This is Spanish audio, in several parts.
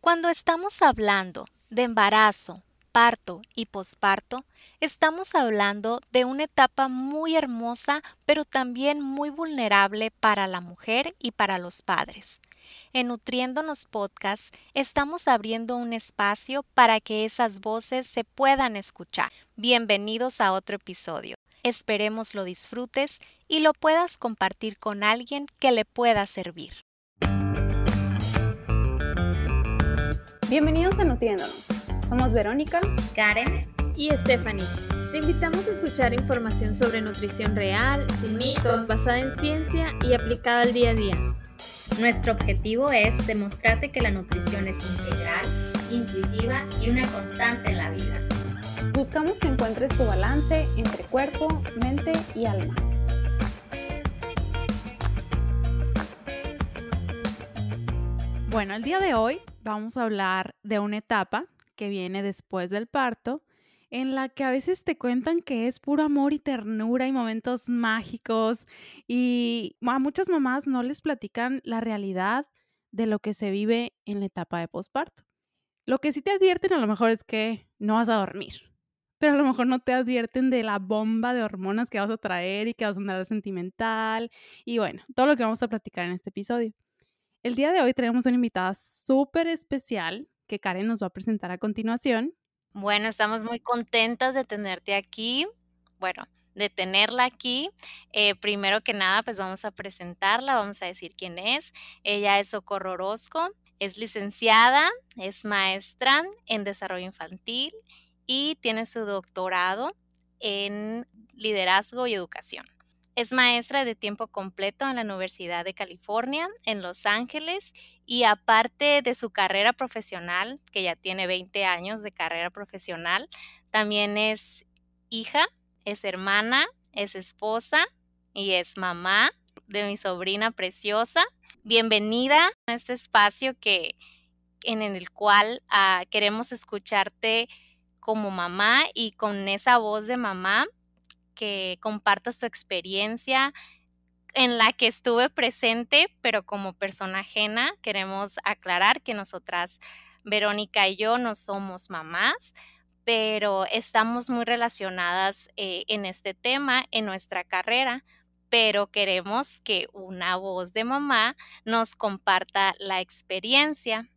Cuando estamos hablando de embarazo, parto y posparto, estamos hablando de una etapa muy hermosa, pero también muy vulnerable para la mujer y para los padres. En Nutriéndonos Podcast estamos abriendo un espacio para que esas voces se puedan escuchar. Bienvenidos a otro episodio. Esperemos lo disfrutes y lo puedas compartir con alguien que le pueda servir. Bienvenidos a Nutriéndonos. Somos Verónica, Karen y Stephanie. Te invitamos a escuchar información sobre nutrición real, sin mitos, basada en ciencia y aplicada al día a día. Nuestro objetivo es demostrarte que la nutrición es integral, intuitiva y una constante en la vida. Buscamos que encuentres tu balance entre cuerpo, mente y alma. Bueno, el día de hoy vamos a hablar de una etapa que viene después del parto, en la que a veces te cuentan que es puro amor y ternura y momentos mágicos y a muchas mamás no les platican la realidad de lo que se vive en la etapa de posparto. Lo que sí te advierten a lo mejor es que no vas a dormir, pero a lo mejor no te advierten de la bomba de hormonas que vas a traer y que vas a andar sentimental y bueno, todo lo que vamos a platicar en este episodio. El día de hoy tenemos una invitada súper especial que Karen nos va a presentar a continuación. Bueno, estamos muy contentas de tenerte aquí. Bueno, de tenerla aquí. Eh, primero que nada, pues vamos a presentarla, vamos a decir quién es. Ella es Socorro Orozco, es licenciada, es maestra en desarrollo infantil y tiene su doctorado en liderazgo y educación. Es maestra de tiempo completo en la Universidad de California, en Los Ángeles, y aparte de su carrera profesional, que ya tiene 20 años de carrera profesional, también es hija, es hermana, es esposa y es mamá de mi sobrina preciosa. Bienvenida a este espacio que, en el cual ah, queremos escucharte como mamá y con esa voz de mamá que compartas tu experiencia en la que estuve presente, pero como persona ajena, queremos aclarar que nosotras, Verónica y yo, no somos mamás, pero estamos muy relacionadas eh, en este tema, en nuestra carrera, pero queremos que una voz de mamá nos comparta la experiencia.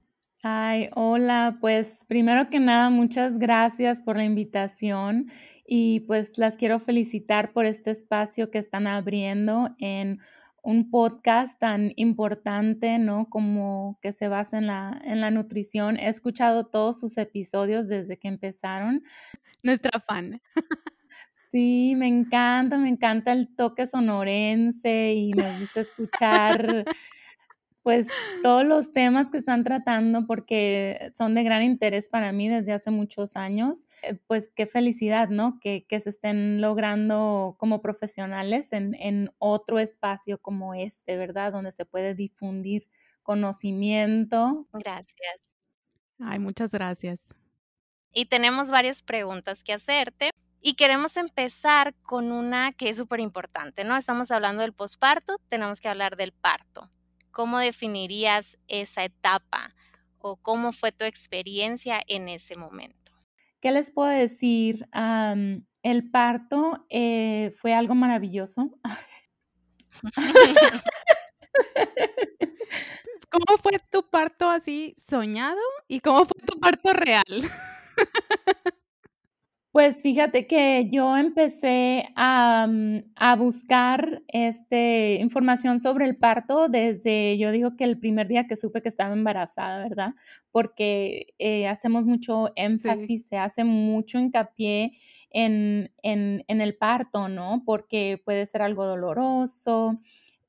Ay, hola, pues primero que nada, muchas gracias por la invitación y pues las quiero felicitar por este espacio que están abriendo en un podcast tan importante, ¿no? Como que se basa en la, en la nutrición. He escuchado todos sus episodios desde que empezaron. Nuestra fan. Sí, me encanta, me encanta el toque sonorense y me gusta escuchar pues todos los temas que están tratando porque son de gran interés para mí desde hace muchos años. Eh, pues qué felicidad, ¿no? Que, se estén logrando como profesionales en, en, otro espacio como este, ¿verdad? Donde se puede difundir conocimiento. Gracias. Ay, muchas gracias. Y tenemos varias preguntas que hacerte. Y queremos empezar con una que es súper importante, ¿no? Estamos hablando del posparto, tenemos que hablar del parto. ¿Cómo definirías esa etapa o cómo fue tu experiencia en ese momento? ¿Qué les puedo decir? el parto eh, fue algo maravilloso. ¿Cómo fue tu parto así soñado y cómo fue tu parto real? Pues fíjate que yo empecé a, mm, a, buscar este, información sobre el parto desde, yo digo que el primer día que supe que estaba embarazada, ¿verdad? Porque eh, hacemos mucho énfasis, se hace mucho hincapié en, en, en el parto, ¿no? Porque puede ser algo doloroso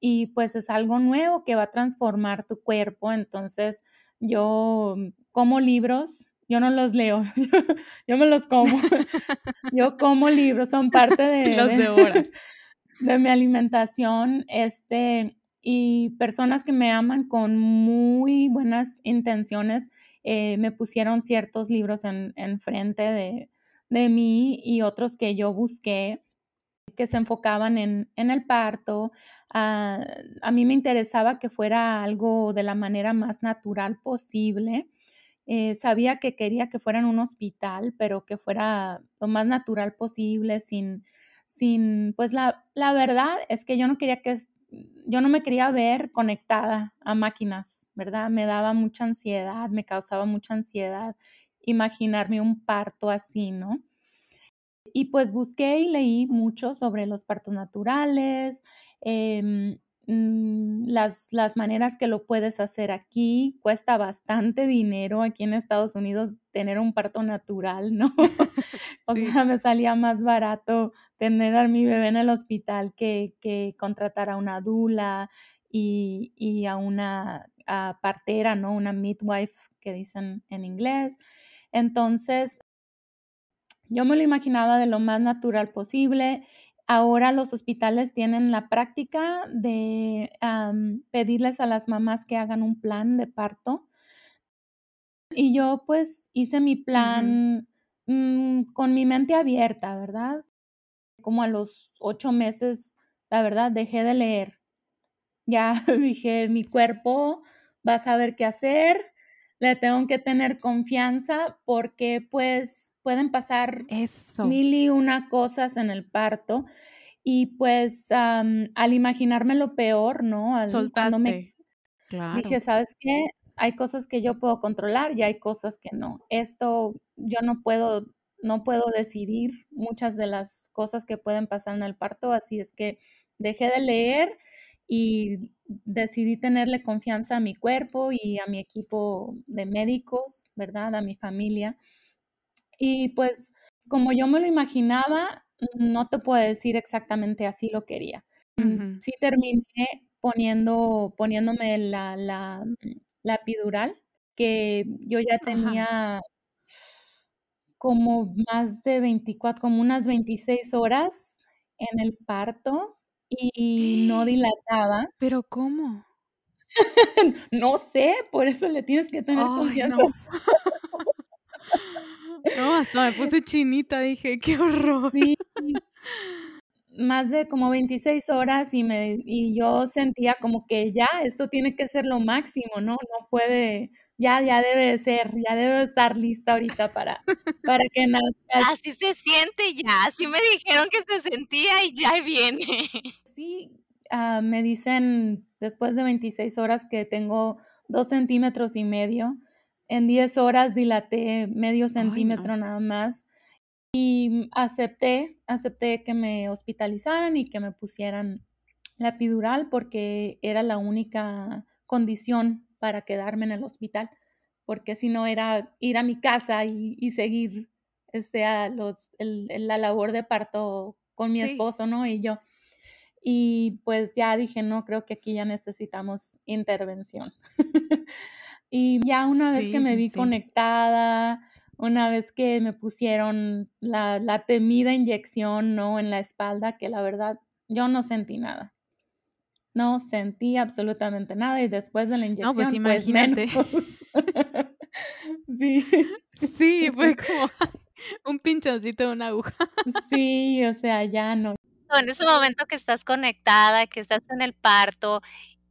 y pues es algo nuevo que va a transformar tu cuerpo. Entonces yo mm, como libros yo no los leo, yo me los como. yo como libros, son parte de, los de, horas. de mi alimentación. Este, y personas que me aman con muy buenas intenciones eh, me pusieron ciertos libros en, en frente de, de, mí y otros que yo busqué que se enfocaban en, en el parto. Ah, a mí me interesaba que fuera algo de la manera más natural posible Eh, sabía que quería que fuera en un hospital, pero que fuera lo más natural posible, sin, sin, pues la, la verdad es que yo no quería que, yo no me quería ver conectada a máquinas, ¿verdad? Me daba mucha ansiedad, me causaba mucha ansiedad imaginarme un parto así, ¿no? Y pues busqué y leí mucho sobre los partos naturales, Mm, las, las maneras que lo puedes hacer aquí. Cuesta bastante dinero aquí en Estados Unidos tener un parto natural, ¿no? o sea, me salía más barato tener a mi bebé en el hospital que, que contratar a una dula y, y a una partera, ¿no? Una midwife que dicen en inglés. Entonces, yo me lo imaginaba de lo más natural posible Ahora los hospitales tienen la práctica de pedirles a las mamás que hagan un plan de parto. Y yo pues hice mi plan mm, con mi mente abierta, ¿verdad? Como a los ocho meses, la verdad, dejé de leer. Ya dije, mi cuerpo va a saber qué hacer, le tengo que tener confianza porque pues pueden pasar mil y una cosas en el parto y pues al imaginarme lo peor, ¿no? Al, Soltaste. Me, claro. Dije, ¿sabes qué? Hay cosas que yo puedo controlar y hay cosas que no. Esto yo no puedo, no puedo decidir muchas de las cosas que pueden pasar en el parto, así es que dejé de leer y decidí tenerle confianza a mi cuerpo y a mi equipo de médicos, ¿verdad? A mi familia. Y pues como yo me lo imaginaba, no te puedo decir exactamente así lo quería. Mm, sí terminé poniendo, poniéndome la, la, la epidural, que yo ya tenía como más de 24, como unas 26 horas en el parto y no dilataba. ¿Pero cómo? no sé, por eso le tienes que tener confianza. No. no. hasta me puse chinita, dije, qué horror. Sí. Más de como 26 horas y, me, y yo sentía como que ya, esto tiene que ser lo máximo, ¿no? No puede, ya, ya debe de ser, ya debe estar lista ahorita para, para que nazca. Así se siente ya, así me dijeron que se sentía y ya viene. Sí, ah, me dicen después de 26 horas que tengo dos centímetros y medio. En 10 horas dilaté medio centímetro nada más. Y acepté, acepté que me hospitalizaran y que me pusieran la epidural porque era la única condición para quedarme en el hospital, porque si no era ir a mi casa y, seguir sea, los, la labor de parto con mi esposo, ¿no? Y yo. Y pues ya dije, no, creo que aquí ya necesitamos intervención. y ya una vez que me vi conectada, una vez que me pusieron la, la, temida inyección, ¿no? En la espalda, que la verdad yo no sentí nada. No sentí absolutamente nada y después de la inyección, no, pues, pues imagínate. sí. Sí, fue como un pinchoncito de una aguja. sí, o sea, ya no en ese momento que estás conectada, que estás en el parto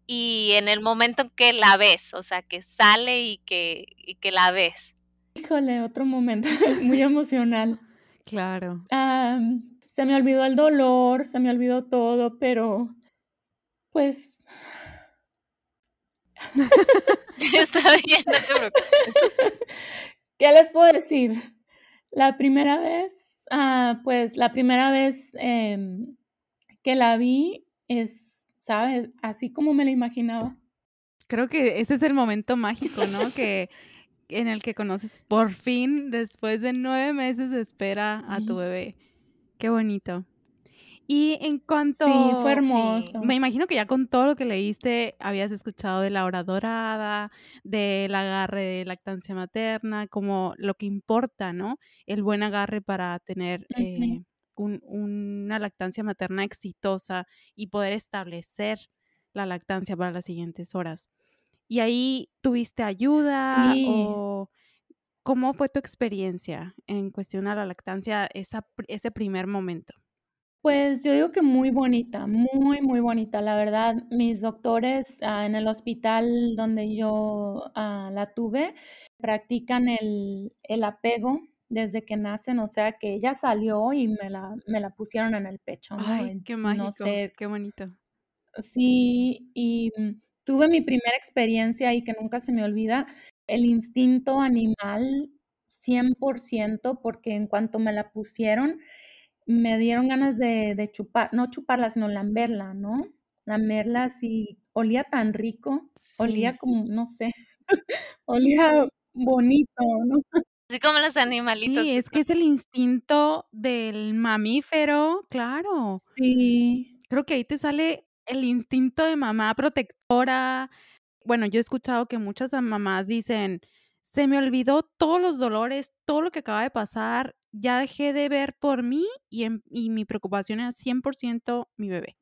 y en el momento en que la ves, o sea, que sale y que, y que la ves. Híjole, otro momento muy emocional. Claro. se me olvidó el dolor, se me olvidó todo, pero pues... Está bien, no te ¿Qué les puedo decir? La primera vez Ah, pues la primera vez em, que la vi es, ¿sabes? Así como me la imaginaba. Creo que ese es el momento mágico, ¿no? que en el que conoces por fin, después de nueve meses de espera a tu bebé. Qué bonito. Y en cuanto... Sí, fue hermoso. me imagino que ya con todo lo que leíste habías escuchado de la hora dorada, del agarre de lactancia materna, como lo que importa, ¿no? El buen agarre para tener eh, una lactancia materna exitosa y poder establecer la lactancia para las siguientes horas. ¿Y ahí tuviste ayuda o cómo fue tu experiencia en cuestión a la lactancia esa, ese primer momento? Pues yo digo que muy bonita, muy, muy bonita. La verdad, mis doctores ah, en el hospital donde yo ah, la tuve practican el, el apego desde que nacen, o sea que ella salió y me la, me la pusieron en el pecho, ¿no? Ay, qué mágico, No sé, qué bonito. sí, y mm, tuve mi primera experiencia ahí que nunca se me olvida, el instinto animal 100%, porque en cuanto me la pusieron, me dieron ganas de, de chupar, no chuparla, sino lamberla, ¿no? Lamberla así, olía tan rico, olía como, no sé, olía bonito, ¿no? Así como los animalitos. Sí, es que es el instinto del mamífero, claro. Sí, Creo que ahí te sale el instinto de mamá protectora. Bueno, yo he escuchado que muchas mamás dicen, se me olvidó todos los dolores, todo lo que acaba de pasar, ya dejé de ver por mí y, en- y mi preocupación era 100% mi bebé.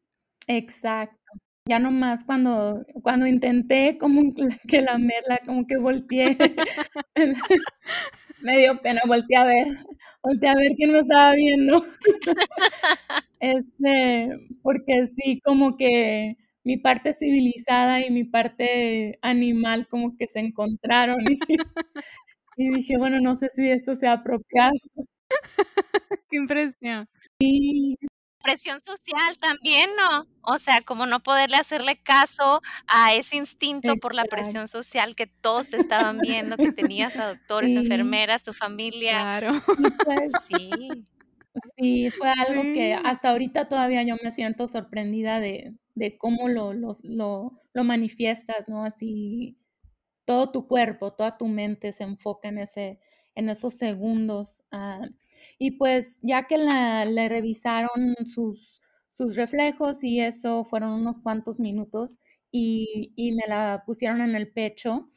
exacto. Ya nomás cuando, cuando intenté como que lamerla, como que volteé, me dio pena, volteé a ver, volteé a ver quién me estaba viendo. Este, porque sí, como que mi parte civilizada y mi parte animal como que se encontraron y, y dije, bueno, no sé si esto sea apropiado. Qué impresión. Sí, Presión social también, ¿no? O sea, como no poderle hacerle caso a ese instinto por la presión social que todos te estaban viendo, que tenías a doctores, Sí, enfermeras, tu familia. Claro. pues Sí. sí, fue algo que hasta ahorita todavía yo me siento sorprendida de, de cómo lo, los- lo, lo manifiestas, ¿no? Así todo tu cuerpo, toda tu mente se enfoca en ese, en esos segundos. ah, y pues ya que le revisaron sus, sus reflejos y eso fueron unos cuantos minutos y, y me la pusieron en el pecho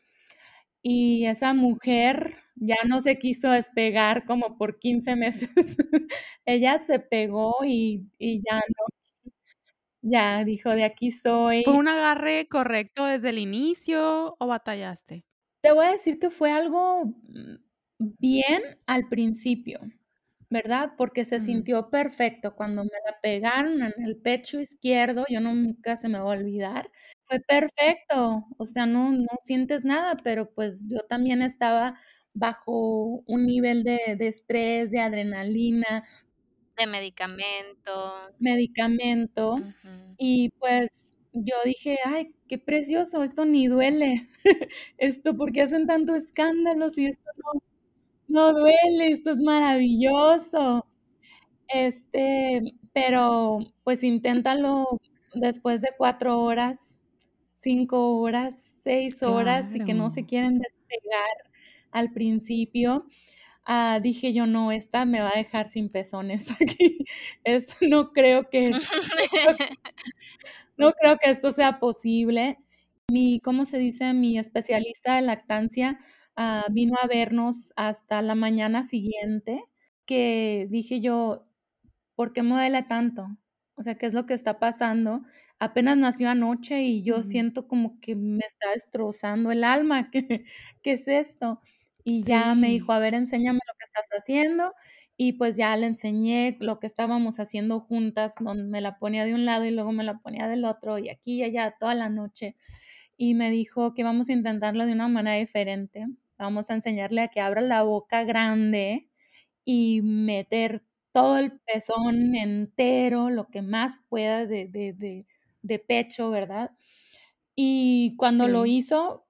y esa mujer ya no se quiso despegar como por 15 meses. Ella se pegó y, y ya no, ya dijo, de aquí soy. ¿Fue un agarre correcto desde el inicio o batallaste? Te voy a decir que fue algo bien al principio, ¿verdad? Porque se sintió perfecto cuando me la pegaron en el pecho izquierdo, yo nunca se me va a olvidar. Fue perfecto, o sea, no, no sientes nada, pero pues yo también estaba bajo un nivel de, de estrés, de adrenalina, De medicamento. medicamento, y pues yo dije, ay, qué precioso, esto ni duele, esto, ¿por qué hacen tanto escándalo si esto no, no duele, esto es maravilloso? Este, pero pues inténtalo después de 4 horas, 5 horas, 6 horas y que no se quieren despegar al principio, ah, dije yo: "No, esta me va a dejar sin pezones aquí, es no creo que no creo que esto sea posible". Mi, ¿cómo se dice? Mi especialista de lactancia, ah, vino a vernos hasta la mañana siguiente, que dije yo: "¿Por qué me duele tanto? O sea, ¿qué es lo que está pasando?". Apenas nació anoche y yo siento como que me está destrozando el alma, ¿qué qué es esto? Y ya me dijo. "A ver, enséñame lo que estás haciendo", y pues ya le enseñé lo que estábamos haciendo juntas, donde me la ponía de un lado y luego me la ponía del otro, y aquí y allá toda la noche. Y me dijo que vamos a intentarlo de una manera diferente. Vamos a enseñarle a que abra la boca grande y meter todo el pezón entero, lo que más pueda de de de de pecho, ¿verdad? Y cuando lo hizo,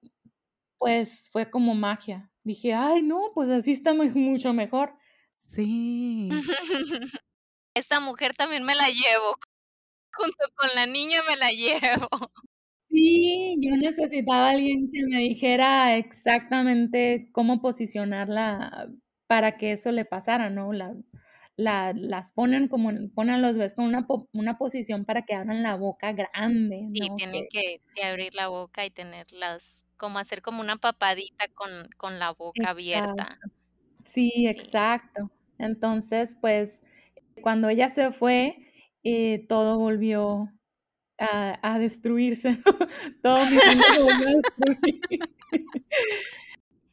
pues fue como magia. Dije: "Ay, no, pues así está mucho mejor". Sí. Esta mujer también me la llevo, junto con la niña me la llevo. Sí, yo necesitaba a alguien que me dijera exactamente cómo posicionarla para que eso le pasara, ¿no? La la las ponen como en ponen a los bebés con una una posición para que abran la boca grande, Sí, tienen Que que que abrir la boca y tenerlas como hacer como una papadita con con la boca exacto. abierta. Sí, Sí. exacto. Entonces, pues, cuando ella se fue, eh, todo volvió a a destruirse, ¿no? Todo mi volvió a destruir.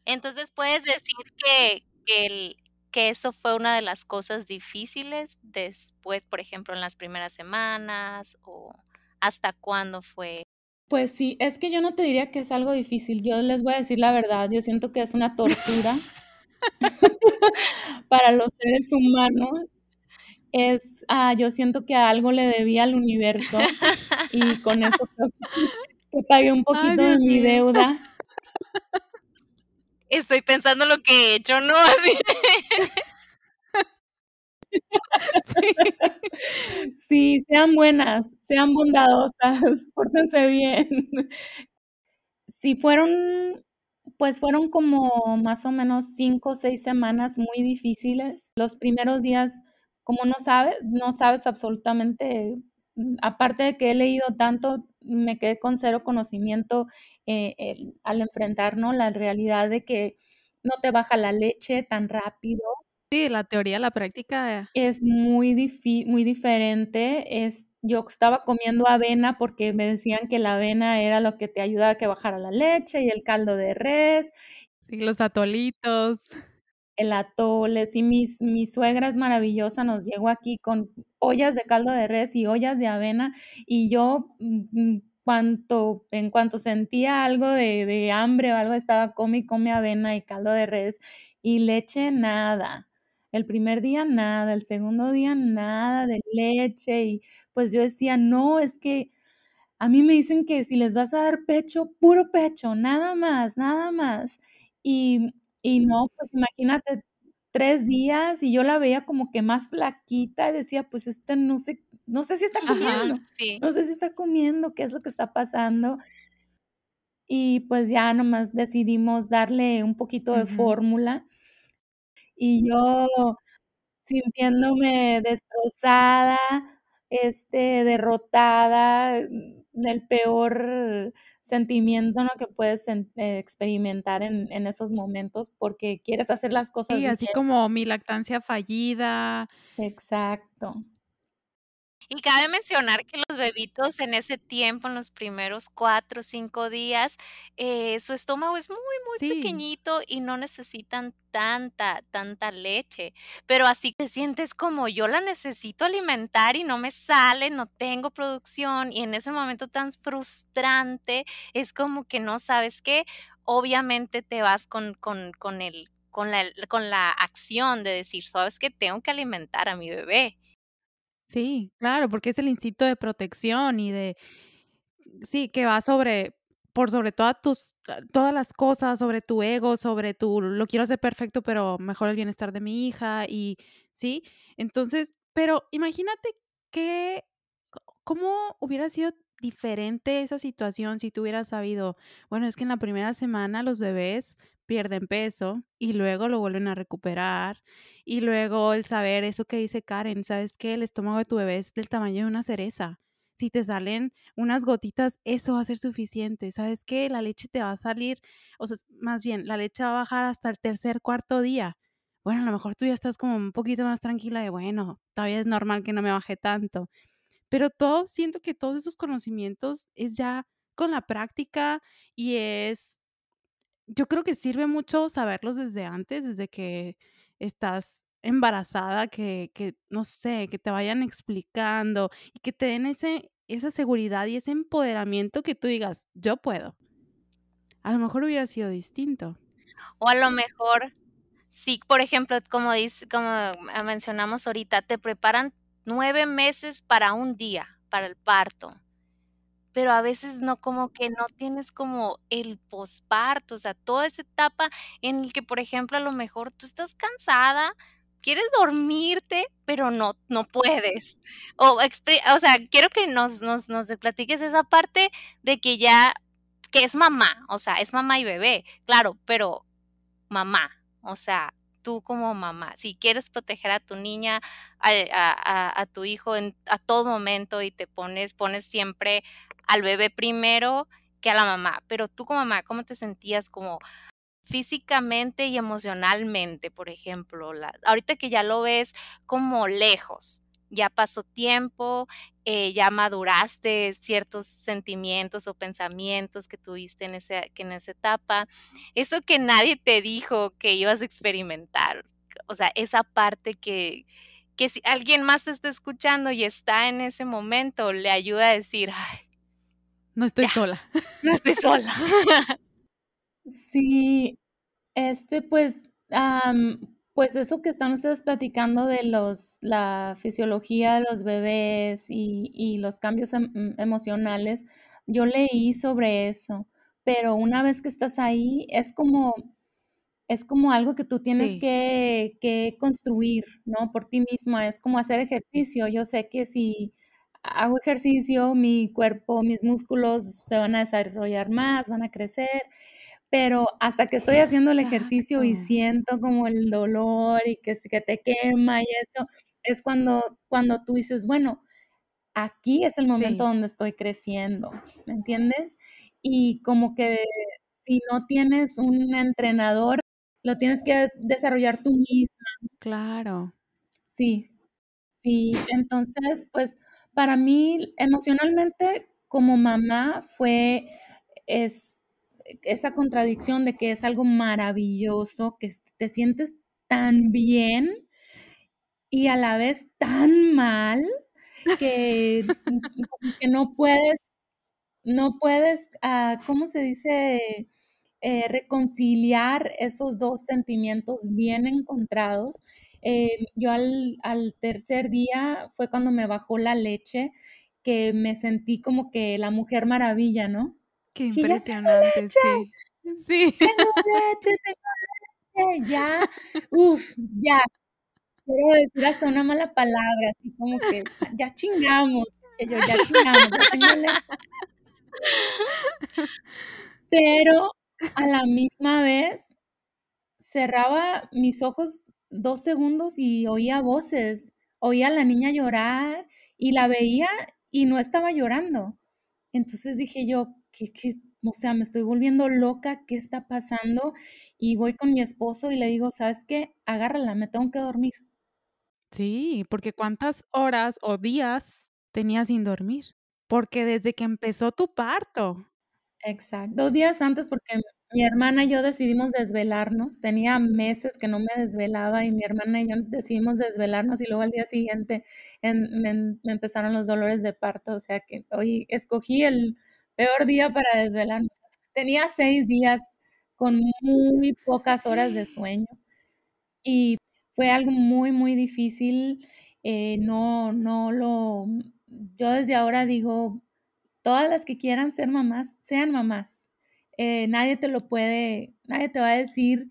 Entonces, puedes decir que que el que eso fue una de las cosas difíciles después, por ejemplo, en las primeras semanas o hasta cuándo fue? Pues sí, es que yo no te diría que es algo difícil, yo les voy a decir la verdad, yo siento que es una tortura para los seres humanos. Es, ah, yo siento que algo le debía al universo y con eso creo que, pagué un poquito de mi deuda. Estoy pensando lo que he hecho, ¿no? Así. Sí, sean buenas, sean bondadosas, pórtense bien. Sí, fueron, pues fueron como más o menos cinco o seis semanas muy difíciles. Los primeros días, como no sabes, no sabes absolutamente, mm, aparte de que he leído tanto, me quedé con cero conocimiento eh, al enfrentar la realidad de que no te baja la leche tan rápido, Sí, la teoría, la práctica. Es muy muy diferente. Es yo estaba comiendo avena porque me decían que la avena era lo que te ayudaba a que bajara la leche y el caldo de res. Y los atolitos. El atole, sí, mis mi suegra es maravillosa, nos llegó aquí con ollas de caldo de res y ollas de avena, y yo, mm, mm, cuanto en cuanto sentía algo de de hambre o algo, estaba come y come avena y caldo de res, y leche nada. El primer día nada, el segundo día nada de leche y pues yo decía, no, es que a mí me dicen que si les vas a dar pecho, puro pecho, nada más, nada más. Y, y no, pues imagínate, tres días y yo la veía como que más flaquita y decía, pues este no sé, no sé si está comiendo, no sé si está comiendo, qué es lo que está pasando. Y pues ya nomás decidimos darle un poquito de fórmula y yo sintiéndome destrozada, este, derrotada, mm, el peor sentimiento, ¿no? Que puedes eh, experimentar en en esos momentos, porque quieres hacer las cosas Sí, así como mi lactancia fallida. Exacto. Y cabe mencionar que los bebitos en ese tiempo, en los primeros cuatro o cinco días, eh, su estómago es muy, muy pequeñito y no necesitan tanta, tanta leche. Pero así te sientes como yo la necesito alimentar y no me sale, no tengo producción y en ese momento tan frustrante es como que no sabes qué. Obviamente te vas con, con, con el con la, con la acción de decir, sabes que tengo que alimentar a mi bebé. Sí, claro, porque es el instinto de protección y de, sí, que va sobre, por sobre todas tus, ah, todas las cosas, sobre tu ego, sobre tu, lo quiero hacer perfecto, pero mejor el bienestar de mi hija y, sí, entonces, pero imagínate que, cómo hubiera sido diferente esa situación si tú hubieras sabido, bueno, es que en la primera semana los bebés pierden peso y luego lo vuelven a recuperar. Y luego el saber eso que dice Karen, ¿sabes qué? El estómago de tu bebé es del tamaño de una cereza. Si te salen unas gotitas, eso va a ser suficiente. ¿Sabes qué? La leche te va a salir, o sea, más bien, la leche va a bajar hasta el tercer, cuarto día. Bueno, a lo mejor tú ya estás como un poquito más tranquila de, bueno, todavía es normal que no me baje tanto. Pero todo, siento que todos esos conocimientos es ya con la práctica y es yo creo que sirve mucho saberlos desde antes, desde que estás embarazada, que, que, no sé, que te vayan explicando y que te den ese, esa seguridad y ese empoderamiento que tú digas, yo puedo. A lo mejor hubiera sido distinto. O a lo mejor, sí, por ejemplo, como, dice, como mencionamos ahorita, te preparan nueve meses para un día, para el parto pero a veces no como que no tienes como el posparto, o sea, toda esa etapa en el que, por ejemplo, a lo mejor tú estás cansada, quieres dormirte, pero no, no puedes. O, o sea, quiero que nos, nos, nos platiques esa parte de que ya, que es mamá, o sea, es mamá y bebé, claro, pero mamá, o sea, tú como mamá, si quieres proteger a tu niña, a, a tu hijo en, a todo momento y te pones, pones siempre al bebé primero que a la mamá, pero tú como mamá, ¿cómo te sentías como físicamente y emocionalmente, por ejemplo? Ahorita que ya lo ves como lejos, ya pasó tiempo, eh, ya maduraste ciertos sentimientos o pensamientos que tuviste en, ese, que en esa etapa, eso que nadie te dijo que ibas a experimentar. o sea, esa parte que, que si alguien más te está escuchando y está en ese momento, le ayuda a decir, ay, no estoy ya, sola. no estoy sola. Sí, este, pues, am, pues eso que están ustedes platicando de los, la fisiología de los bebés y, y los cambios em- em- emocionales, yo leí sobre eso, pero una vez que estás ahí, es como, es como algo que tú tienes Sí, que, que construir, ¿no? Por ti misma, es como hacer ejercicio. Yo sé que si hago ejercicio, mi cuerpo, mis músculos se van a desarrollar más, van a crecer, pero hasta que estoy haciendo el ejercicio y siento como el dolor y que, que te quema y eso, es cuando, cuando tú dices, bueno, aquí es el momento Sí, donde estoy creciendo, ¿me entiendes? Y como que si no tienes un entrenador, lo tienes que desarrollar tú misma. claro. Sí, sí. Entonces, pues para mí emocionalmente como mamá fue es esa contradicción de que es algo maravilloso, que te sientes tan bien y a la vez tan mal que, no puedes no puedes, ah, ¿cómo se dice? Eh, reconciliar esos 2 sentimientos bien encontrados. Eh, yo al al tercer día fue cuando me bajó la leche, que me sentí como que la Mujer Maravilla, ¿no? Qué Dije: "Ya tengo impresionante, leche, sí. Sí. tengo leche, tengo leche", ya, uf, ya. Quiero decir hasta una mala palabra, así como que ya chingamos, yo, ya chingamos, ya tengo leche. Pero a la misma vez cerraba mis ojos 2 segundos y oía voces, oía a la niña llorar y la veía y no estaba llorando. Entonces dije yo: "¿Qué qué?". O sea, me estoy volviendo loca, ¿qué está pasando? Y voy con mi esposo y le digo: "¿Sabes qué? Agárrala, me tengo que dormir". Sí, porque ¿cuántas horas o días tenías sin dormir? Porque desde que empezó tu parto. Exacto. 2 días antes, porque mi hermana y yo decidimos desvelarnos. Tenía meses que no me desvelaba, y mi hermana y yo decidimos desvelarnos, y luego al día siguiente en me me empezaron los dolores de parto, o sea que hoy escogí el peor día para desvelarme. Tenía 6 días con muy pocas horas de sueño, y fue algo muy, muy difícil, eh, no no lo yo desde ahora digo Todas las que quieran ser mamás, sean mamás. Eh, nadie te lo puede nadie te va a decir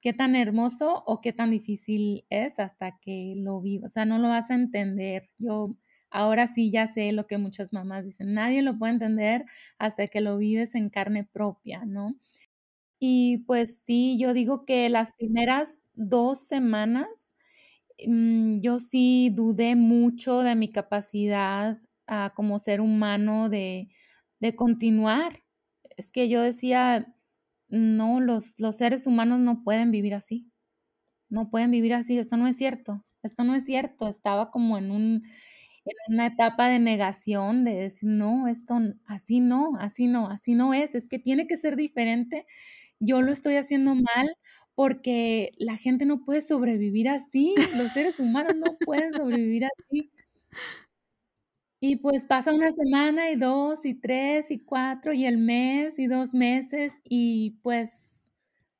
qué tan hermoso o qué tan difícil es hasta que lo vivas, o sea, no lo vas a entender. Yo ahora sí ya sé lo que muchas mamás dicen, nadie lo puede entender hasta que lo vives en carne propia, ¿no? Y pues sí, yo digo que las primeras 2 semanas Mm, yo sí dudé mucho de mi capacidad, ah, como ser humano de de continuar. Es que yo decía: "No, los los seres humanos no pueden vivir así, no pueden vivir así, esto no es cierto, esto no es cierto". Estaba como en un en una etapa de negación, de decir: "No, esto así no, así no, así no es, es que tiene que ser diferente, yo lo estoy haciendo mal, porque la gente no puede sobrevivir así, los seres humanos no pueden sobrevivir así". Y pues pasa una semana, y 2 y 3 y 4 y el mes, y 2 meses, y pues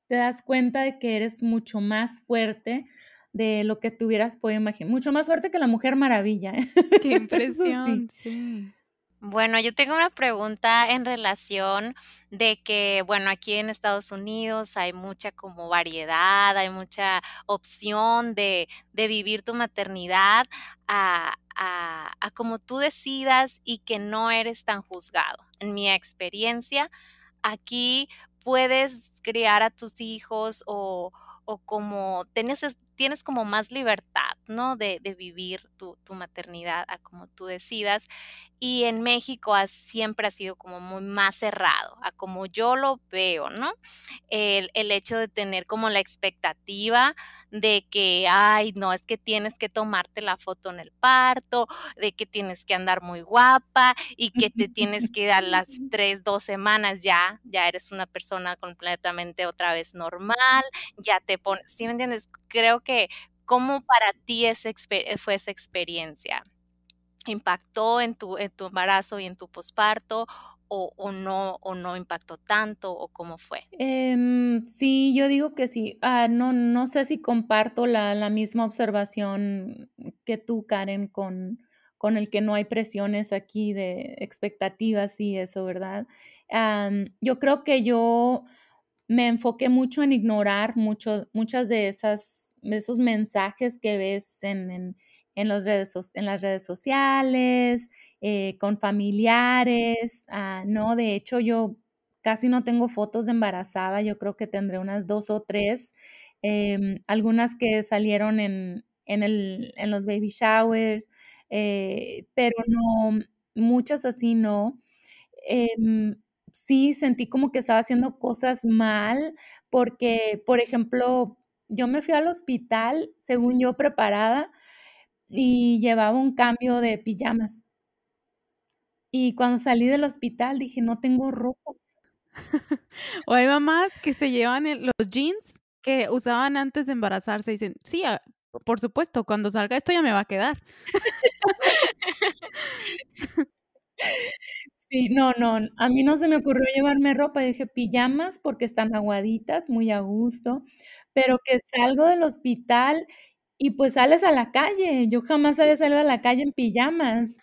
te das cuenta de que eres mucho más fuerte de lo que te hubieras podido imaginar, mucho más fuerte que la Mujer Maravilla, ¿eh? Qué Eso sí. impresión, sí. Bueno, yo tengo una pregunta en relación de que, bueno, aquí en Estados Unidos hay mucha como variedad, hay mucha opción de, de vivir tu maternidad a, a, como tú decidas y que no eres tan juzgado. En mi experiencia, aquí puedes criar a tus hijos o, o como tienes, es- tienes como más libertad, ¿no? De, vivir tu, maternidad a como tú decidas. Y en México ha siempre ha sido como muy más cerrado, a como yo lo veo, ¿no? El hecho de tener como la expectativa de que, ay, no, es que tienes que tomarte la foto en el parto, de que tienes que andar muy guapa y que te tienes que a las 3 2 semanas ya ya eres una persona completamente otra vez normal, ya te pones ¿sí me entiendes? creo que, ¿cómo para ti ese fue esa experiencia? ¿Impactó en tu en tu embarazo y en tu posparto o o no o no impactó tanto o cómo fue? Em, sí, yo digo que sí. Ah, no no sé si comparto la la misma observación que tú, Karen, con con el que no hay presiones aquí de expectativas y eso, ¿verdad? Yo creo que yo me enfoqué mucho en ignorar mucho muchas de esas esos mensajes que ves en en los redes en las redes sociales, eh, con familiares, ah, no, de hecho, yo casi no tengo fotos de embarazada, yo creo que tendré unas 2 o 3, em, algunas que salieron en en el en los baby showers, eh, pero no, muchas así no. Em, sí sentí como que estaba haciendo cosas mal, porque, por ejemplo, yo me fui al hospital, según yo, preparada, y llevaba un cambio de pijamas. Y cuando salí del hospital dije: "No tengo ropa". O hay mamás que se llevan el los jeans que usaban antes de embarazarse, y dicen: "Sí, ah, por supuesto, cuando salga esto ya me va a quedar". Sí, no, no, a mí no se me ocurrió llevarme ropa, dije: "Pijamas", porque están aguaditas, muy a gusto, pero que salgo del hospital y, pues, sales a la calle, yo jamás había salido a la calle en pijamas.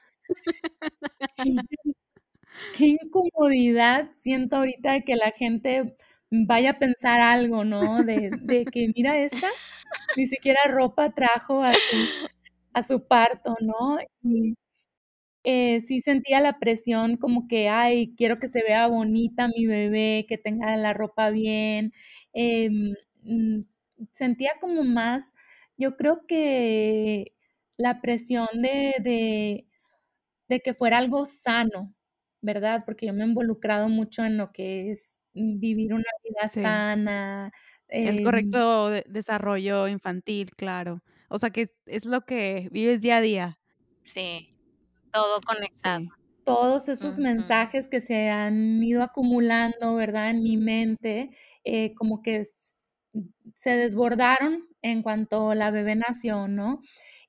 Qué incomodidad siento ahorita de que la gente vaya a pensar algo, ¿no? De de que mira esta, ni siquiera ropa trajo a su a su parto, ¿no? Y, eh, sí sentía la presión como que: "Ay, quiero que se vea bonita mi bebé, que tenga la ropa bien", em, mm, sentía como más, yo creo que la presión de de de que fuera algo sano, ¿verdad? Porque yo me he involucrado mucho en lo que es vivir una vida Sí. sana, El em correcto de desarrollo infantil, claro. O sea, que es lo que vives día a día. Sí, todo conectado. Sí. Todos esos mensajes que se han ido acumulando, ¿verdad? En mi mente, eh, como que se desbordaron en cuanto la bebé nació, ¿no?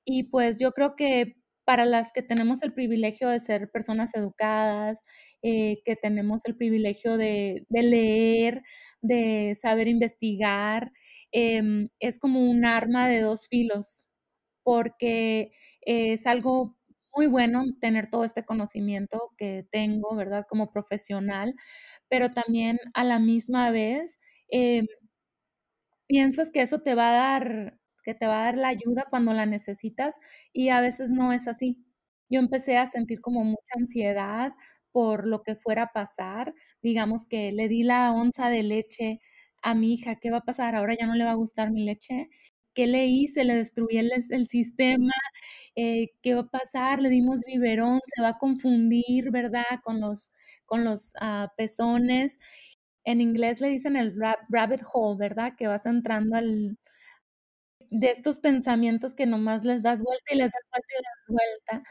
Y, pues, yo creo que para las que tenemos el privilegio de ser personas educadas, eh, que tenemos el privilegio de leer, de saber investigar, em, es como un arma de 2 filos, porque es algo muy bueno tener todo este conocimiento que tengo, ¿verdad? Como profesional, pero también a la misma vez, em piensas que eso te va a dar que te va a dar la ayuda cuando la necesitas, y a veces no es así. Yo empecé a sentir como mucha ansiedad por lo que fuera a pasar, digamos que le di la onza de leche a mi hija, ¿qué va a pasar? ¿Ahora ya no le va a gustar mi leche? ¿Qué le hice? ¿Le destruí el sistema? Eh, ¿qué va a pasar? Le dimos biberón, se va a confundir, ¿verdad? Con los con los, ah, pezones. En inglés le dicen el rab rabbit hole, ¿verdad? Que vas entrando al de estos pensamientos que nomás les das vuelta, y les das vuelta, y les das vuelta.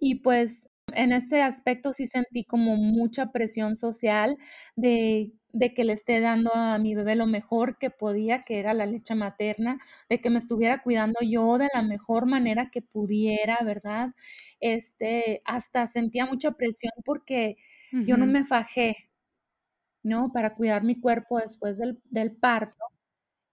Y, pues, en ese aspecto sí sentí como mucha presión social de de que le esté dando a mi bebé lo mejor que podía, que era la leche materna, de que me estuviera cuidando yo de la mejor manera que pudiera, ¿verdad? Este, hasta sentía mucha presión porque yo no me fajé, ¿no? Para cuidar mi cuerpo después del del parto.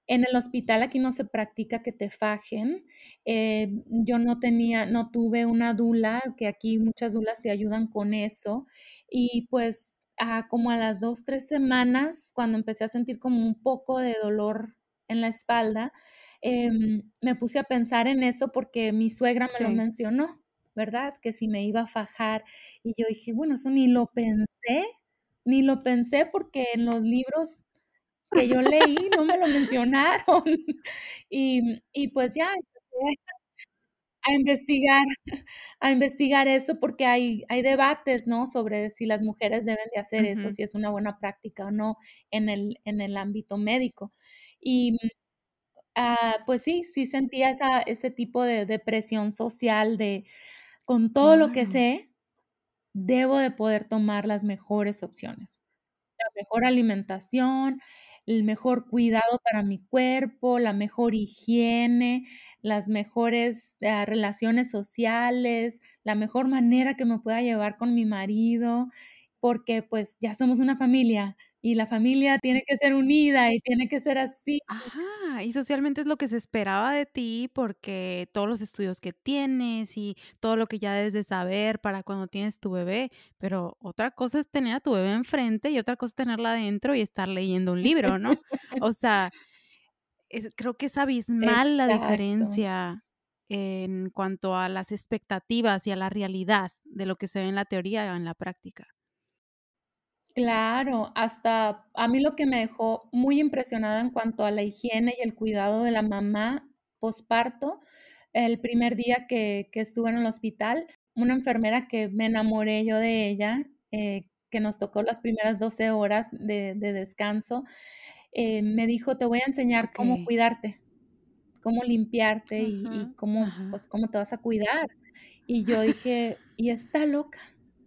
En el hospital aquí no se practica que te fajen, eh, yo no tenía no tuve una dula, que aquí muchas dulas te ayudan con eso, y, pues, ah, como a las 2, 3 semanas, cuando empecé a sentir como un poco de dolor en la espalda, em, me puse a pensar en eso porque mi suegra me lo mencionó, ¿verdad? Que si me iba a fajar, y yo dije: "Bueno, eso ni lo pensé, ni lo pensé porque en los libros que yo leí no me lo mencionaron". Y y, pues, ya empecé a investigar a investigar eso porque hay hay debates, ¿no? Sobre si las mujeres deben de hacer eso, si es una buena práctica o no en el en el ámbito médico. Y, ah, pues sí, sí sentía esa ese tipo de de presión social de con todo lo que sé, debo de poder tomar las mejores opciones. La mejor alimentación, el mejor cuidado para mi cuerpo, la mejor higiene, las mejores, ah, relaciones sociales, la mejor manera que me pueda llevar con mi marido, porque, pues, ya somos una familia, y la familia tiene que ser unida y tiene que ser así. Ajá, y socialmente es lo que se esperaba de ti, porque todos los estudios que tienes y todo lo que ya debes de saber para cuando tienes tu bebé, pero otra cosa es tener a tu bebé enfrente y otra cosa es tenerla adentro y estar leyendo un libro, ¿no? O sea, es creo que es abismal la diferencia en cuanto a las expectativas y a la realidad de lo que se ve en la teoría o en la práctica. Claro, hasta a mí lo que me dejó muy impresionada en cuanto a la higiene y el cuidado de la mamá posparto, el primer día que que estuve en el hospital, una enfermera que me enamoré yo de ella, eh, que nos tocó las primeras 12 horas de de descanso, eh, me dijo: "Te voy a enseñar cómo cuidarte, cómo limpiarte y y cómo, pues, cómo te vas a cuidar". Y yo dije: "¿Y está loca?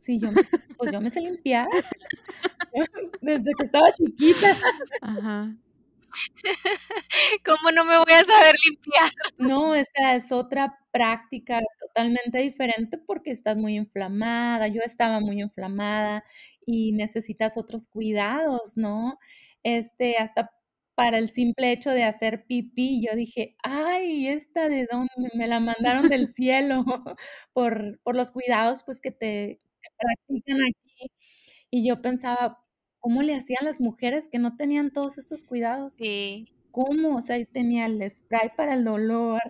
Si yo me pues, yo me sé limpiar". Desde que estaba chiquita. Ajá. ¿Cómo no me voy a saber limpiar? No, esa es otra práctica totalmente diferente, porque estás muy inflamada, yo estaba muy inflamada y necesitas otros cuidados, ¿no? Este, hasta para el simple hecho de hacer pipí, yo dije: "Ay, ¿esta de dónde? Me la mandaron del cielo", por por los cuidados, pues, que te que practican aquí. Y yo pensaba: "¿Cómo le hacían las mujeres que no tenían todos estos cuidados?". Sí. ¿Cómo? O sea, yo tenía el spray para el dolor,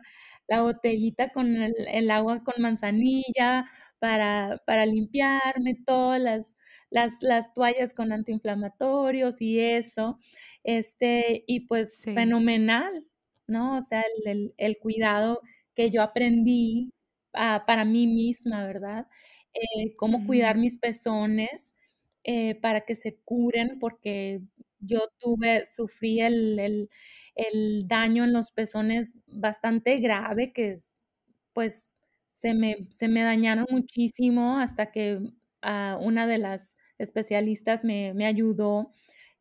la botellita con el el agua con manzanilla para para limpiarme, todas las las las toallas con antiinflamatorios y eso, este, y pues Sí. fenomenal, ¿no? O sea, el el el cuidado que yo aprendí, ah, para mí misma, ¿verdad? Eh, cómo cuidar Ujú. mis pezones, eh, para que se curen, porque yo tuve sufrí el el el daño en los pezones bastante grave, que es pues, se me se me dañaron muchísimo hasta que, ah, una de las especialistas me me ayudó,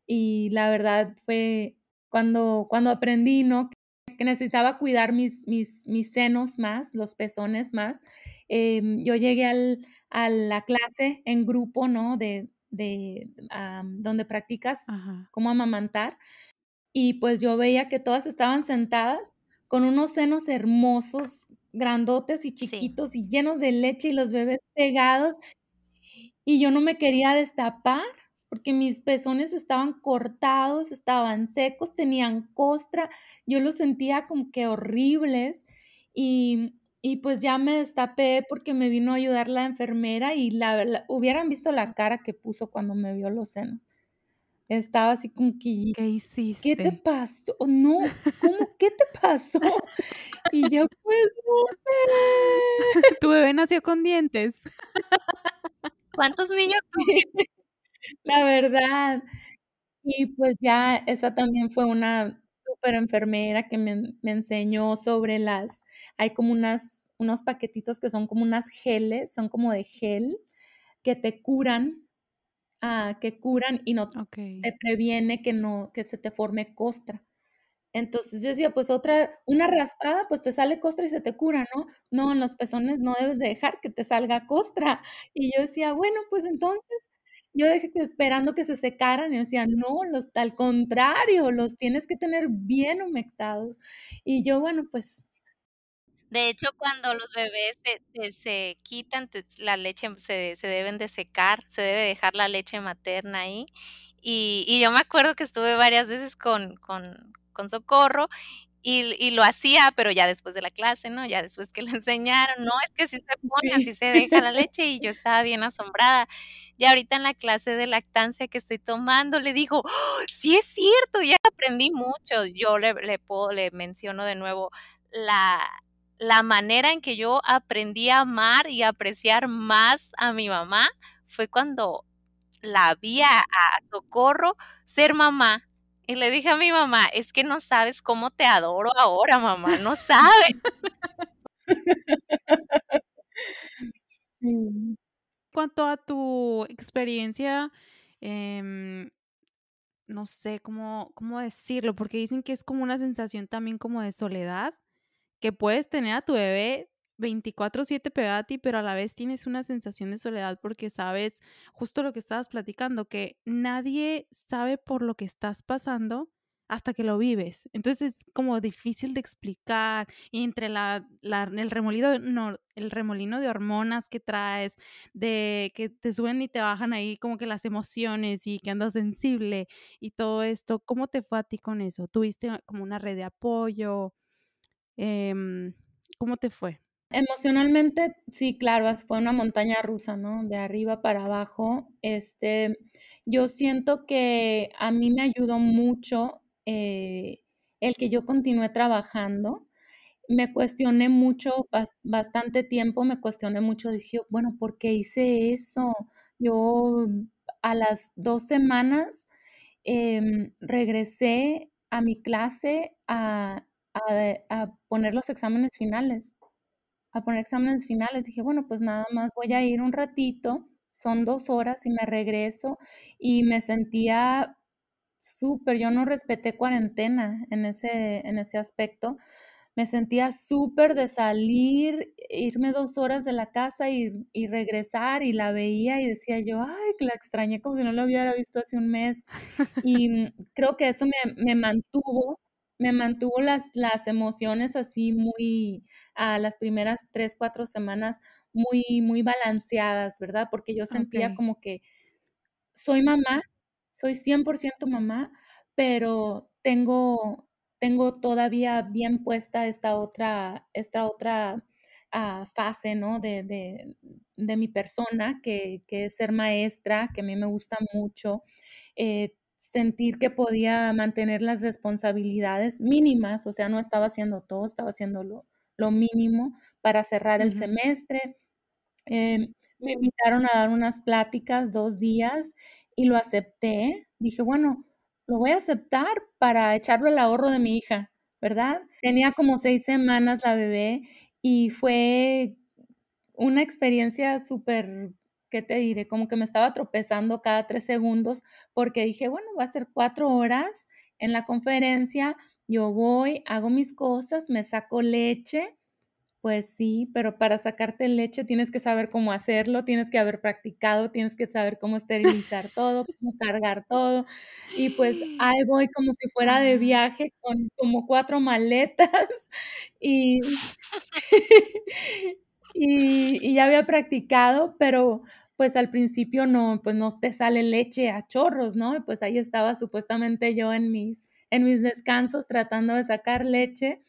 y la verdad fue cuando cuando aprendí, ¿no? Que necesitaba cuidar mis mis mis senos más, los pezones más, em, yo llegué al a la clase en grupo, ¿no? De de, donde practicas Ajá. cómo amamantar, y pues, yo veía que todas estaban sentadas con unos senos hermosos, grandotes y Sí. chiquitos y llenos de leche y los bebés pegados y yo no me quería destapar, porque mis pezones estaban cortados, estaban secos, tenían costra, yo los sentía como que horribles, y y pues, ya me destapé porque me vino a ayudar la enfermera y la hubieran visto la cara que puso cuando me vio los senos. Estaba así como que: ¿Qué "¿Qué te hiciste? pasó?". No, ¿cómo qué te pasó? Y yo: "Pues, no sé". ¿Tu bebé nació con dientes? ¿Cuántos niños tuviste? la verdad. Y pues, ya esa también fue una superenfermera que me me enseñó sobre las hay como unas unos paquetitos que son como unas geles, son como de gel, que te curan, ah, que curan y no te previene que no que se te forme costra. Entonces, yo decía: "Pues, otra una raspada, pues, te sale costra y se te cura, ¿no?". No, en los pezones no debes de dejar que te salga costra. Y yo decía: "Bueno, pues, entonces", yo dejé que esperando que se secaran, y decía: "No, los al contrario, los tienes que tener bien humectados". Y yo, bueno, pues De hecho, cuando los bebés se se se quitan, la leche se se deben de secar, se debe dejar la leche materna ahí. Y y yo me acuerdo que estuve varias veces con con con Socorro, y y lo hacía, pero ya después de la clase, ¿no? Ya después que le enseñaron: "No, es que así se pone, Sí. así se deja la leche", y yo estaba bien asombrada. Ya ahorita en la clase de lactancia que estoy tomando, le digo: "¡Oh, sí es cierto!". Ya aprendí mucho. Yo le le puedo le menciono de nuevo la la manera en que yo aprendí a amar y apreciar más a mi mamá, fue cuando la vi a a Socorro ser mamá. Y le dije a mi mamá: "Es que no sabes cómo te adoro ahora, mamá, no sabes". Cuanto a tu experiencia, em no sé cómo, cómo decirlo, porque dicen que es como una sensación también como de soledad, que puedes tener a tu bebé 24/7 pegada a ti, pero a la vez tienes una sensación de soledad porque sabes justo lo que estabas platicando, que nadie sabe por lo que estás pasando hasta que lo vives. Entonces es como difícil de explicar y entre la, la- el, remolino, no, el remolino de hormonas que traes, de que te suben y te bajan ahí como que las emociones y que andas sensible y todo esto, ¿cómo te fue a ti con eso? ¿Tuviste como una red de apoyo? Em, ¿cómo te fue? Emocionalmente, sí, claro, fue una montaña rusa, ¿no? De arriba para abajo. Este, yo siento que a mí me ayudó mucho, eh, el que yo continué trabajando. Me cuestioné mucho, bas bastante tiempo, me cuestioné mucho, dije: "Bueno, ¿por qué hice eso?". Yo a las 2 semanas, em, regresé a mi clase a a a poner los exámenes finales a poner exámenes finales. Dije, bueno, pues nada más voy a ir un ratito, son 2 horas y me regreso, y me sentía súper, yo no respeté cuarentena en ese en ese aspecto. Me sentía súper de salir, irme 2 horas de la casa y y regresar, y la veía y decía yo: "Ay, que la extrañé como si no la hubiera visto hace un mes". Y, mm, creo que eso me me mantuvo me mantuvo las las emociones así muy a las primeras 3 4 semanas muy muy balanceadas, ¿verdad? Porque yo sentía como que soy mamá, soy 100% mamá, pero tengo tengo todavía bien puesta esta otra esta otra, ah, fase, ¿no? De de de mi persona, que que es ser maestra, que a mí me gusta mucho, eh, sentir que podía mantener las responsabilidades mínimas, o sea, no estaba haciendo todo, estaba haciendo lo lo mínimo para cerrar el semestre. Em, me invitaron a dar unas pláticas 2 días y lo acepté. Dije: "Bueno, lo voy a aceptar para echarlo al ahorro de mi hija", ¿verdad? Tenía como 6 semanas la bebé y fue una experiencia súper, ¿qué te diré? Como que me estaba tropezando cada 3 segundos, porque dije: "Bueno, va a ser 4 horas en la conferencia, yo voy, hago mis cosas, me saco leche, pues sí, pero para sacarte leche tienes que saber cómo hacerlo, tienes que haber practicado, tienes que saber cómo esterilizar todo, cómo cargar todo. Y pues ahí voy como si fuera de viaje con como 4 maletas y y y ya había practicado, pero pues al principio no, pues no te sale leche a chorros, ¿no? Y pues ahí estaba supuestamente yo en mis en mis descansos tratando de sacar leche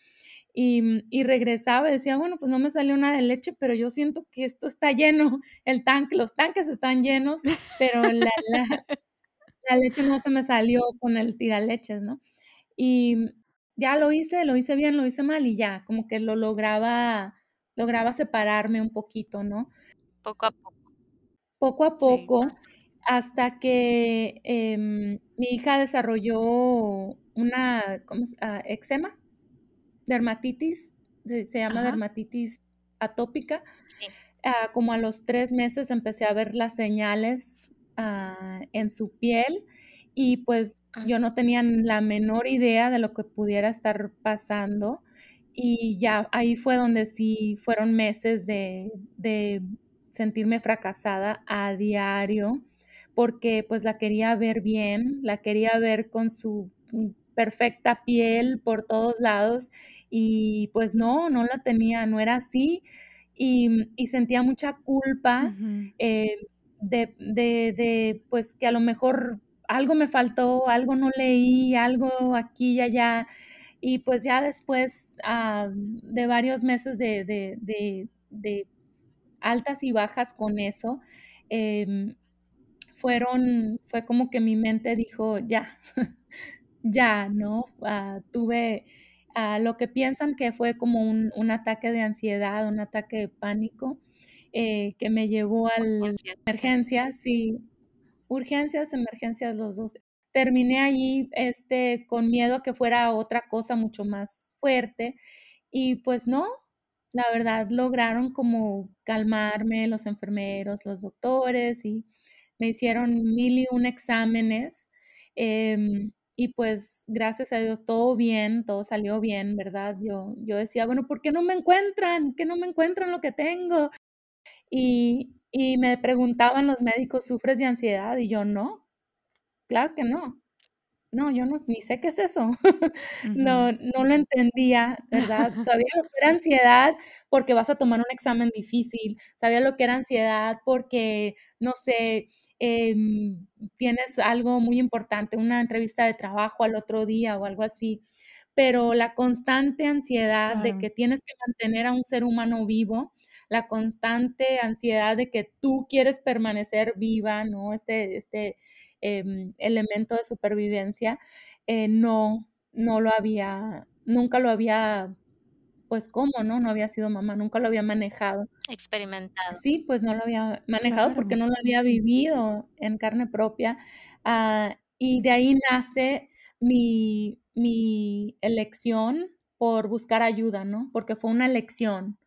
y, mm, y regresaba y decía: "Bueno, pues no me salió nada de leche, pero yo siento que esto está lleno, el tanque los tanques están llenos, pero la la la leche no se me salió con el tiraleches", ¿no? Y, mm, ya lo hice, lo hice bien, lo hice mal y ya, como que lo lograba lograba separarme un poquito, ¿no? Poco a poco. Poco a sí. poco, hasta que, em, mi hija desarrolló una, ¿cómo? Ah, eczema. Dermatitis, de se llama Ajá. dermatitis atópica. Sí. Ah, como a los 3 meses empecé a ver las señales, ah, en su piel y, pues, Mm, yo no tenía la menor idea de lo que pudiera estar pasando, y ya ahí fue donde sí fueron meses de de sentirme fracasada a diario, porque, pues, la quería ver bien, la quería ver con su, perfecta piel por todos lados, y pues no, no la tenía, no era así, y, mm, y sentía mucha culpa, eh, de de de, pues, que a lo mejor algo me faltó, algo no leí, algo aquí y allá, y pues ya después, ah, de varios meses de de de de altas y bajas con eso, em, fueron fue como que mi mente dijo: "Ya". Ya, ¿no? Ah, tuve, ah, lo que piensan que fue como un un ataque de ansiedad, un ataque de pánico, eh, que me llevó al urgencias, okey. emergencias, sí, urgencias, emergencias, los 2. Terminé allí, este, con miedo a que fuera otra cosa mucho más fuerte, y pues no, la verdad lograron como calmarme los enfermeros, los doctores, y me hicieron mil y un exámenes, Em, y pues gracias a Dios todo bien, todo salió bien, ¿verdad? Yo, yo decía, bueno, ¿por qué no me encuentran? ¿Qué no me encuentran lo que tengo? Y, y me preguntaban los médicos, ¿sufres de ansiedad? Y yo, no, claro que no. No, yo no, ni sé qué es eso. No, no lo entendía, ¿verdad? Sabía lo que era ansiedad porque vas a tomar un examen difícil, sabía lo que era ansiedad porque, no sé, em, tienes algo muy importante, una entrevista de trabajo al otro día o algo así, pero la constante ansiedad de que tienes que mantener a un ser humano vivo, la constante ansiedad de que tú quieres permanecer viva, ¿no? Este, este em, elemento de supervivencia, eh, no, no lo había, nunca lo había, pues, ¿cómo, no? No había sido mamá, nunca lo había manejado. Experimentado. Sí, pues no lo había manejado porque no lo había vivido en carne propia. Ah, y de ahí nace mi, mi elección por buscar ayuda, ¿no? Porque fue una elección,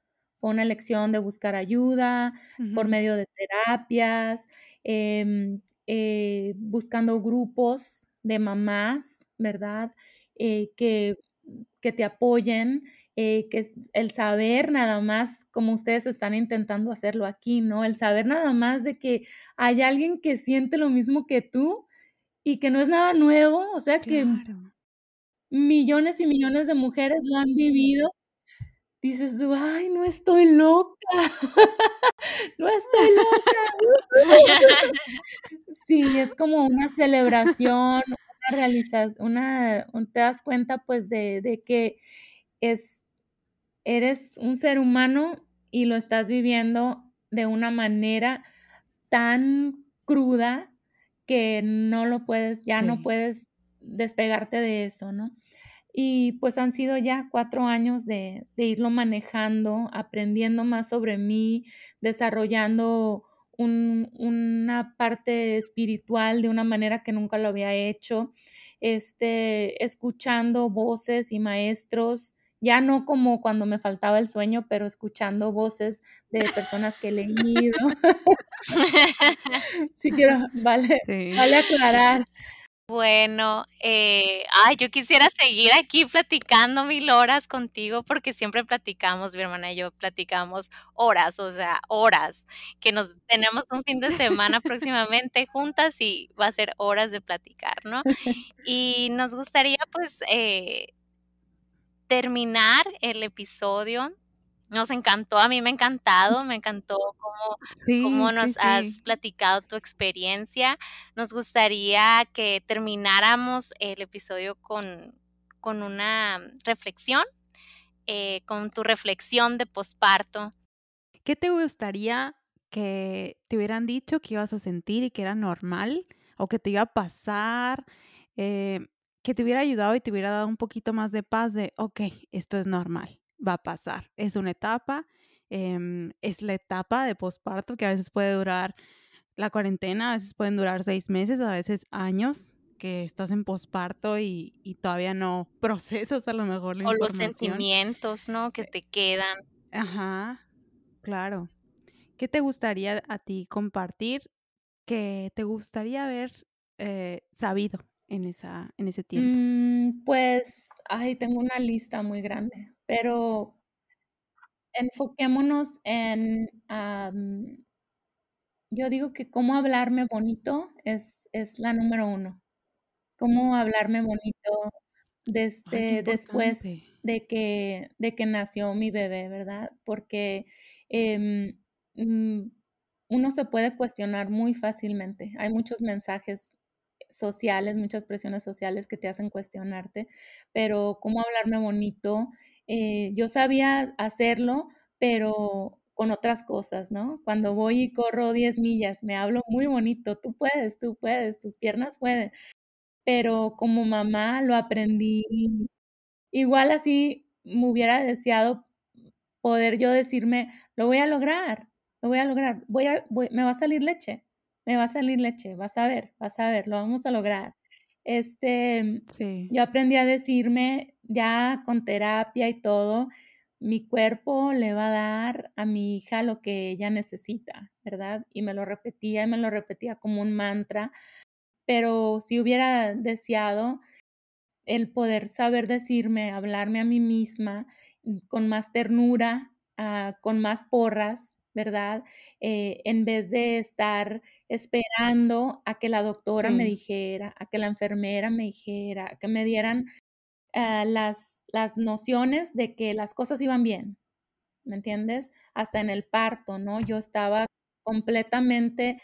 fue una elección de buscar ayuda por medio de terapias, em, eh, buscando grupos de mamás, ¿verdad? Eh, que, que te apoyen, eh, que es el saber nada más, como ustedes están intentando hacerlo aquí, ¿no? El saber nada más de que hay alguien que siente lo mismo que tú y que no es nada nuevo, o sea que millones y millones de mujeres lo han vivido. Dices ay, no estoy loca, no estoy loca. Sí, es como una celebración, una realización, una, te das cuenta pues de, de que es, eres un ser humano y lo estás viviendo de una manera tan cruda que no lo puedes, ya no puedes despegarte de eso, ¿no? Y pues han sido ya cuatro años de, de irlo manejando, aprendiendo más sobre mí, desarrollando un- una parte espiritual de una manera que nunca lo había hecho, este, escuchando voces y maestros, ya no como cuando me faltaba el sueño, pero escuchando voces de personas que he leído. Sí quiero, vale, Sí. vale aclarar. Bueno, eh, ay, yo quisiera seguir aquí platicando mil horas contigo porque siempre platicamos, mi hermana y yo platicamos horas, o sea, horas, que nos tenemos un fin de semana próximamente juntas y va a ser horas de platicar, ¿no? Y nos gustaría pues eh, terminar el episodio. Nos encantó, a mí me ha encantado, me encantó cómo Sí, cómo sí, nos has platicado tu experiencia. Nos gustaría que termináramos el episodio con, con una reflexión, eh, con tu reflexión de posparto. ¿Qué te gustaría que te hubieran dicho que ibas a sentir y que era normal o que te iba a pasar? eh, que te hubiera ayudado y te hubiera dado un poquito más de paz de, ok, esto es normal, va a pasar, es una etapa, em, es la etapa de posparto que a veces puede durar la cuarentena, a veces pueden durar seis meses, a veces años que estás en posparto y, y todavía no procesas a lo mejor la O los sentimientos, ¿no? Que te quedan. Ajá, claro. ¿Qué te gustaría a ti compartir que te gustaría haber eh, sabido en, esa, en ese tiempo? Mm, pues, ay, tengo una lista muy grande, pero enfoquémonos en, am, yo digo que cómo hablarme bonito es, es la número uno. Cómo hablarme bonito Ay, desde después importante. de que, de que nació mi bebé, ¿verdad? Porque em, mm, uno se puede cuestionar muy fácilmente. Hay muchos mensajes sociales, muchas presiones sociales que te hacen cuestionarte, pero cómo hablarme bonito, eh, yo sabía hacerlo, pero con otras cosas, ¿no? Cuando voy y corro 10 millas, me hablo muy bonito, tú puedes, tú puedes, tus piernas pueden, pero como mamá lo aprendí. Igual así me hubiera deseado poder yo decirme, lo voy a lograr, lo voy a lograr, voy a, voy- me va a salir leche, me va a salir leche, vas a ver, vas a ver, lo vamos a lograr. Este, Sí, yo aprendí a decirme ya con terapia y todo, mi cuerpo le va a dar a mi hija lo que ella necesita, ¿verdad? Y me lo repetía y me lo repetía como un mantra pero si hubiera deseado el poder saber decirme, hablarme a mí misma mm, con más ternura, ah, con más porras, ¿verdad? Eh, en vez de estar esperando a que la doctora me dijera, a que la enfermera me dijera, a que me dieran ah, las, las nociones de que las cosas iban bien, ¿me entiendes? Hasta en el parto, ¿no? Yo estaba completamente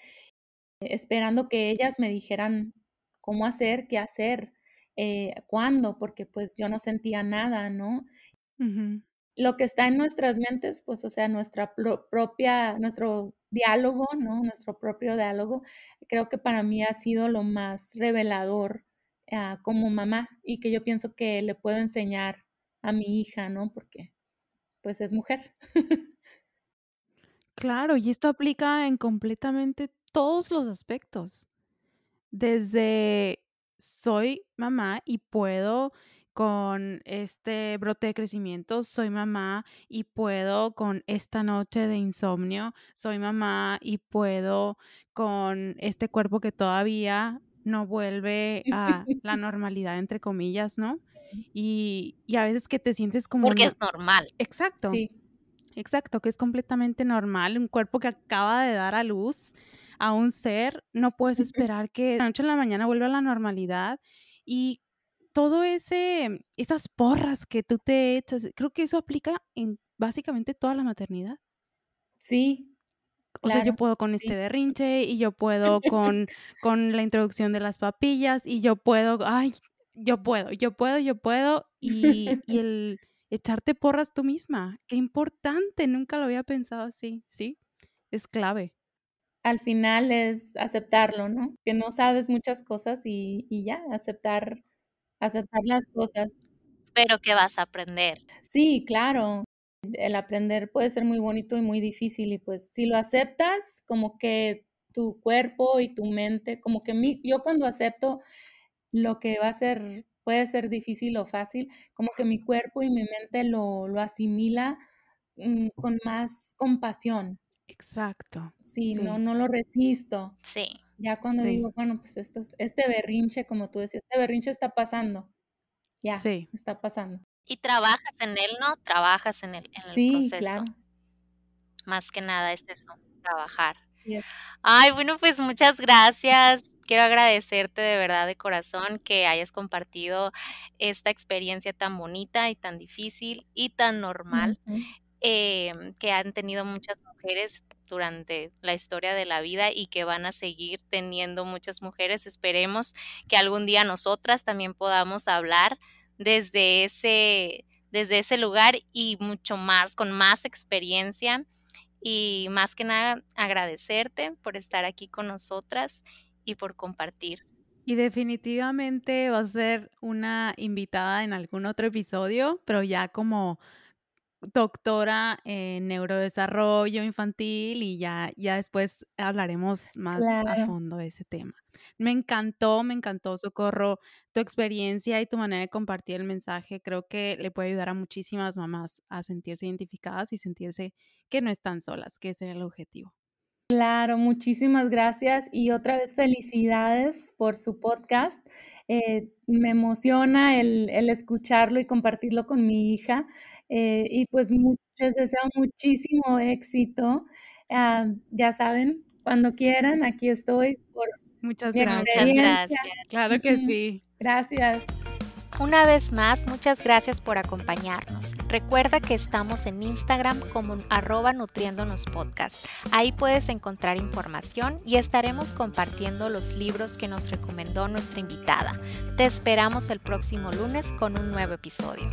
esperando que ellas me dijeran cómo hacer, qué hacer, eh, cuándo, porque pues yo no sentía nada, ¿no? Lo que está en nuestras mentes, pues, o sea, nuestra propia, nuestro diálogo, ¿no? Nuestro propio diálogo, creo que para mí ha sido lo más revelador ah, como mamá y que yo pienso que le puedo enseñar a mi hija, ¿no? Porque pues es mujer. Claro, y esto aplica en completamente todos los aspectos. Desde soy mamá y puedo con este brote de crecimiento, soy mamá y puedo con esta noche de insomnio, soy mamá y puedo con este cuerpo que todavía no vuelve a la normalidad, entre comillas, ¿no? Y, a veces que te sientes como... Porque es normal. Exacto. Sí. Exacto, que es completamente normal. Un cuerpo que acaba de dar a luz a un ser, no puedes esperar que de la noche a la mañana vuelva a la normalidad. Y todo ese, esas porras que tú te echas, creo que eso aplica en básicamente toda la maternidad. Sí. O sea, yo puedo con este berrinche y yo puedo con, con la introducción de las papillas y yo puedo, ay, yo puedo, yo puedo, yo puedo. Y, y el echarte porras tú misma, qué importante, nunca lo había pensado así, ¿sí? Es clave. Al final es aceptarlo, ¿no? Que no sabes muchas cosas y, y ya, aceptar aceptar las cosas. Pero que vas a aprender. Sí, claro. El aprender puede ser muy bonito y muy difícil y pues si lo aceptas, como que tu cuerpo y tu mente, como que mi, yo cuando acepto lo que va a ser, puede ser difícil o fácil, como que mi cuerpo y mi mente lo, lo asimila mm, con más compasión. Exacto. Sí, no, no lo resisto. Sí. Ya cuando digo, bueno, pues esto, este berrinche, como tú decías, este berrinche está pasando. Ya, sí. está pasando. Y trabajas en él, ¿no? Trabajas en el, en el sí, proceso. Claro. Más que nada es eso, trabajar. Ay, bueno, pues muchas gracias. Quiero agradecerte de verdad de corazón que hayas compartido esta experiencia tan bonita y tan difícil y tan normal. Em, que han tenido muchas mujeres durante la historia de la vida y que van a seguir teniendo muchas mujeres. Esperemos que algún día nosotras también podamos hablar desde ese, desde ese lugar y mucho más, con más experiencia. Y más que nada, agradecerte por estar aquí con nosotras y por compartir. Y definitivamente va a ser una invitada en algún otro episodio, pero ya como doctora en neurodesarrollo infantil y ya, ya después hablaremos más a fondo de ese tema. Me encantó, me encantó, Socorro, tu experiencia y tu manera de compartir el mensaje. Creo que le puede ayudar a muchísimas mamás a sentirse identificadas y sentirse que no están solas, que ese era el objetivo. Claro, muchísimas gracias y otra vez felicidades por su podcast. Eh, me emociona el, el escucharlo y compartirlo con mi hija. Eh, y pues les deseo muchísimo éxito. Ah, ya saben, cuando quieran, aquí estoy por Muchas gracias. Claro que sí. Gracias. Una vez más, muchas gracias por acompañarnos. Recuerda que estamos en Instagram como arroba nutriéndonos podcast. Ahí puedes encontrar información y estaremos compartiendo los libros que nos recomendó nuestra invitada. Te esperamos el próximo lunes con un nuevo episodio.